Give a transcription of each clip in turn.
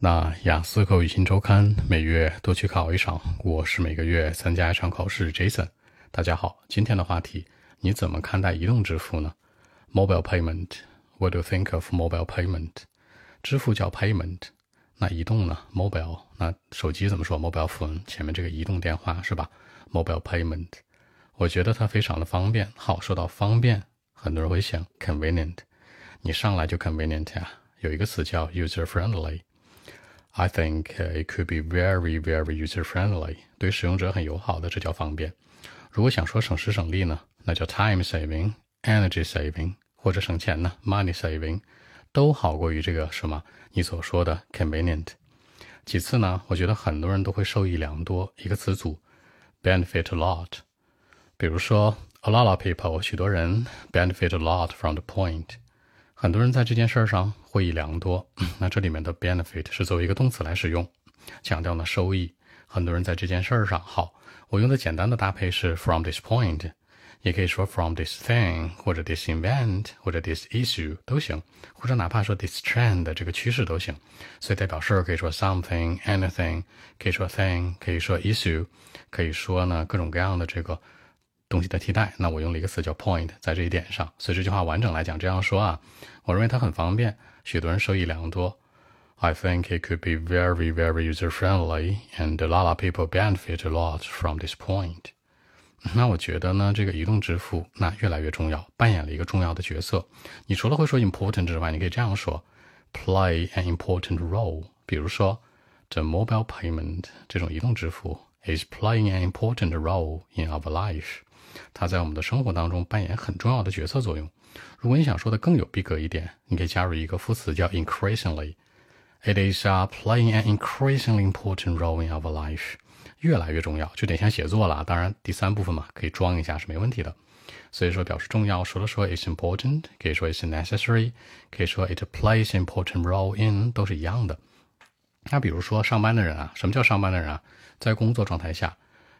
那雅思口语新周刊每月都去考一场，我是每个月参加一场考试。Jason，大家好，今天的话题，你怎么看待移动支付呢？Mobile payment，What do you think of mobile payment？支付叫 payment，那移动呢？Mobile，那手机怎么说？Mobile phone，前面这个移动电话是吧？Mobile payment，我觉得它非常的方便。好，说到方便，很多人会想 convenient，你上来就 convenient 呀？有一个词叫 user friendly。I think it could be very, very user friendly，对使用者很友好的，这叫方便。如果想说省时省力呢，那叫 time saving、energy saving，或者省钱呢，money saving，都好过于这个什么你所说的 convenient。其次呢，我觉得很多人都会受益良多，一个词组 benefit a lot。比如说 a lot of people，许多人 benefit a lot from the point。 很多人在这件事儿上获益良多。那这里面的 benefit 是作为一个动词来使用，强调呢收益。很多人在这件事儿上好。我用的简单的搭配是 from this point，也可以说 from this thing，或者 this event，或者 this issue 都行，或者哪怕说 this trend 这个趋势都行。所以代表事可以说 something，anything，可以说 thing，可以说 issue，可以说呢各种各样的这个。东西的替代，那我用了一个词叫 point，在这一点上，所以这句话完整来讲这样说啊，我认为它很方便，许多人受益良多。I think it could be very, very user friendly, and a lot of people benefit a lot from this point。那我觉得呢，这个移动支付那越来越重要，扮演了一个重要的角色。你除了会说 important 之外，你可以这样说，play an important role。比如说，the mobile payment 这种移动支付 is playing an important role in our life。它在我们的生活当中扮演很重要的角色作用。如果你想说的更有逼格一点，你可以加入一个副词叫 increasingly。It is playing an increasingly important role in our life。越来越重要，就得像写作了。当然，第三部分嘛，可以装一下是没问题的。所以说，表示重要，说了说 it's important，可以说 it's necessary，可以说 it plays important role in，都是一样的。那比如说上班的人啊，什么叫上班的人啊？在工作状态下。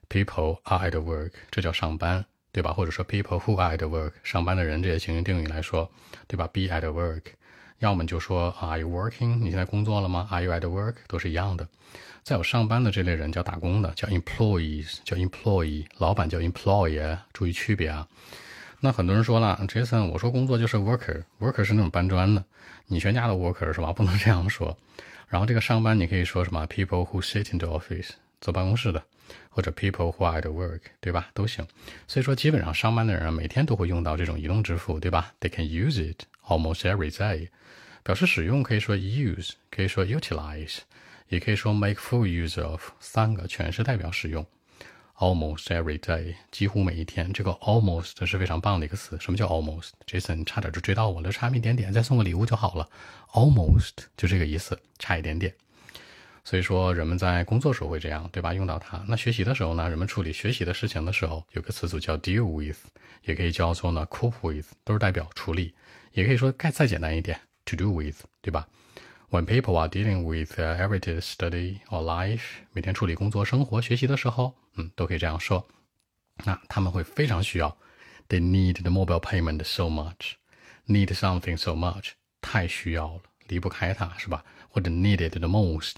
People are at work，这叫上班，对吧？或者说 people who are at work，上班的人这些情形定语来说，对吧？Be at work，要么就说 Are you working？你现在工作了吗？Are you at work？都是一样的。再有上班的这类人叫打工的，叫 employees，叫 employee，老板叫 employer，注意区别啊。那很多人说了，Jason，我说工作就是 worker，worker 是那种搬砖的，你全家的 worker 是吧？不能这样说。然后这个上班你可以说什么？People who sit in the office，坐办公室的。或者 people who are at work，对吧？都行。所以说，基本上上班的人每天都会用到这种移动支付，对吧？They can use it almost every day。表示使用可以说 use，可以说 utilize，也可以说 make full use of，三个全是代表使用。Almost every day，几乎每一天。这个 almost 是非常棒的一个词。什么叫 almost？Jason 差点就追到我了，差一点点，再送个礼物就好了。Almost 就这个意思，差一点点。所以说，人们在工作时候会这样，对吧？用到它。那学习的时候呢？人们处理学习的事情的时候，有个词组叫 deal with，也可以叫做呢 cope with，都是代表处理。也可以说再再简单一点，to do with，对吧？When people are dealing with everyday study or life，每天处理工作、生活、学习的时候，嗯，都可以这样说。那他们会非常需要，they need the mobile payment so much，need something so much，太需要了，离不开它，是吧？或者 need it the most。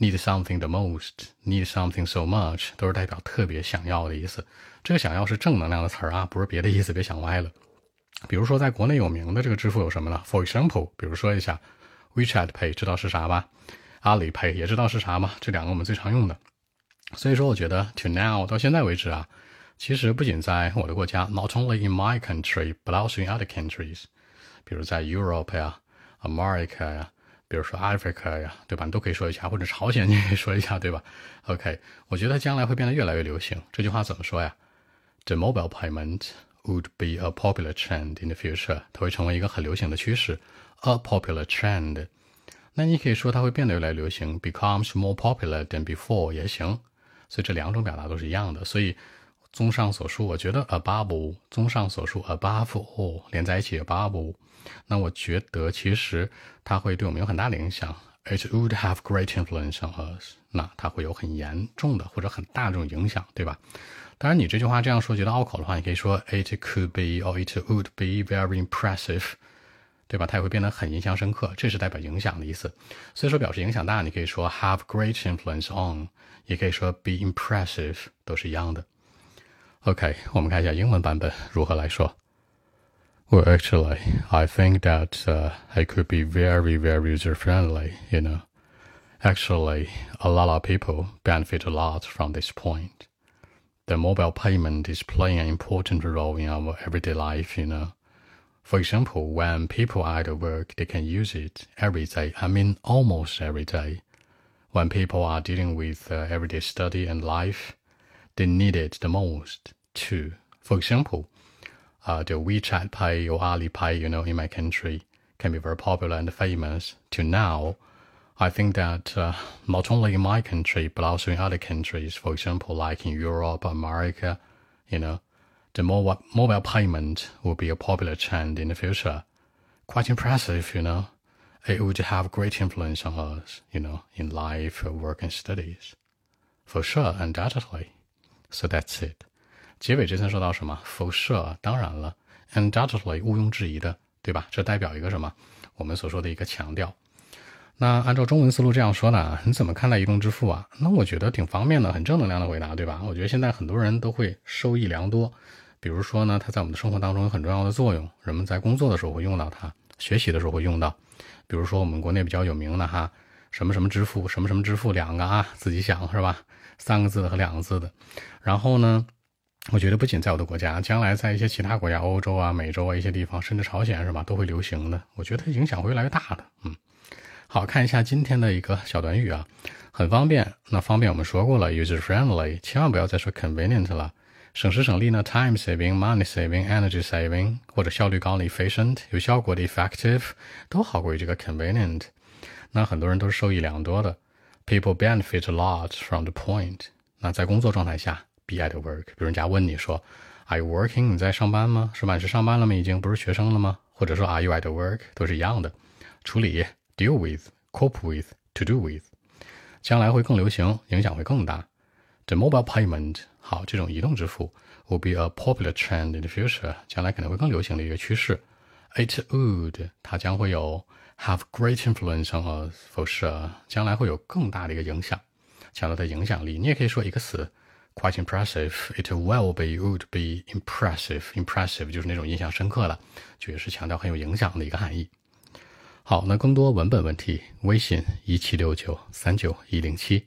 Need something the most, need something so much，都是代表特别想要的意思。这个想要是正能量的词儿啊，不是别的意思，别想歪了。比如说，在国内有名的这个支付有什么呢？For example，比如说一下 WeChat Pay，知道是啥吧？阿里 Pay 也知道是啥吗？这两个我们最常用的。所以说，我觉得 to now 到现在为止啊，其实不仅在我的国家，not only in my country，but also in other countries，比如在 Europe 呀、America 呀。比如说 Africa 呀，对吧？你都可以说一下，或者朝鲜你也可以说一下，对吧？OK，我觉得将来会变得越来越流行。这句话怎么说呀？The mobile payment would be a popular trend in the future。它会成为一个很流行的趋势，a popular trend。那你可以说它会变得越来越流行，becomes more popular than before 也行。所以这两种表达都是一样的。所以综上所述，我觉得 above，综上所述 above all 连在一起 above。那我觉得其实它会对我们有很大的影响。It would have great influence on us。那它会有很严重的或者很大这种影响，对吧？当然，你这句话这样说觉得拗口的话，你可以说 It could be or it would be very impressive。对吧？它也会变得很印象深刻，这是代表影响的意思。所以说表示影响大，你可以说 have great influence on，也可以说 be impressive，都是一样的。OK，我们看一下英文版本如何来说。Well, actually, I think that uh, it could be very, very user friendly. You know, actually, a lot of people benefit a lot from this point. The mobile payment is playing an important role in our everyday life. You know, for example, when people are at work, they can use it every day. I mean, almost every day. When people are dealing with uh, everyday study and life, they need it the most too. For example, uh, the WeChat Pay or Alipay, you know, in my country can be very popular and famous to now. I think that uh, not only in my country, but also in other countries, for example, like in Europe, America, you know, the mobile, mobile payment will be a popular trend in the future. Quite impressive, you know. It would have great influence on us, you know, in life, work, and studies. For sure, undoubtedly. So that's it. 结尾这层说到什么辐射？当然了，undoubtedly 毋庸置疑的，对吧？这代表一个什么？我们所说的一个强调。那按照中文思路这样说呢？你怎么看待移动支付啊？那我觉得挺方便的，很正能量的回答，对吧？我觉得现在很多人都会受益良多。比如说呢，它在我们的生活当中有很重要的作用，人们在工作的时候会用到它，学习的时候会用到。比如说我们国内比较有名的哈，什么什么支付，什么什么支付，两个啊，自己想是吧？三个字的和两个字的。然后呢？我觉得不仅在我的国家，将来在一些其他国家，欧洲啊、美洲啊一些地方，甚至朝鲜是吧，都会流行的。我觉得影响会越来越大的。嗯，好看一下今天的一个小短语啊，很方便。那方便我们说过了，user friendly，千万不要再说 convenient 了。省时省力呢，time saving、money saving、energy saving，或者效率高的 efficient，有效果的 effective，都好过于这个 convenient。那很多人都是受益良多的，people benefit a lot from the point。那在工作状态下。Be at work，比如人家问你说，Are you working？你在上班吗？是吧？你是上班了吗？已经不是学生了吗？或者说 Are you at work？都是一样的。处理 deal with，cope with，to do with，将来会更流行，影响会更大。The mobile payment，好，这种移动支付 will be a popular trend in the future，将来可能会更流行的一个趋势。It would，它将会有 have great influence on us，for sure，将来会有更大的一个影响，强调它影响力。你也可以说一个词。Quite impressive. It will be, would be impressive. Impressive 就是那种印象深刻的，就也是强调很有影响的一个含义。好，那更多文本问题，微信一七六九三九一零七。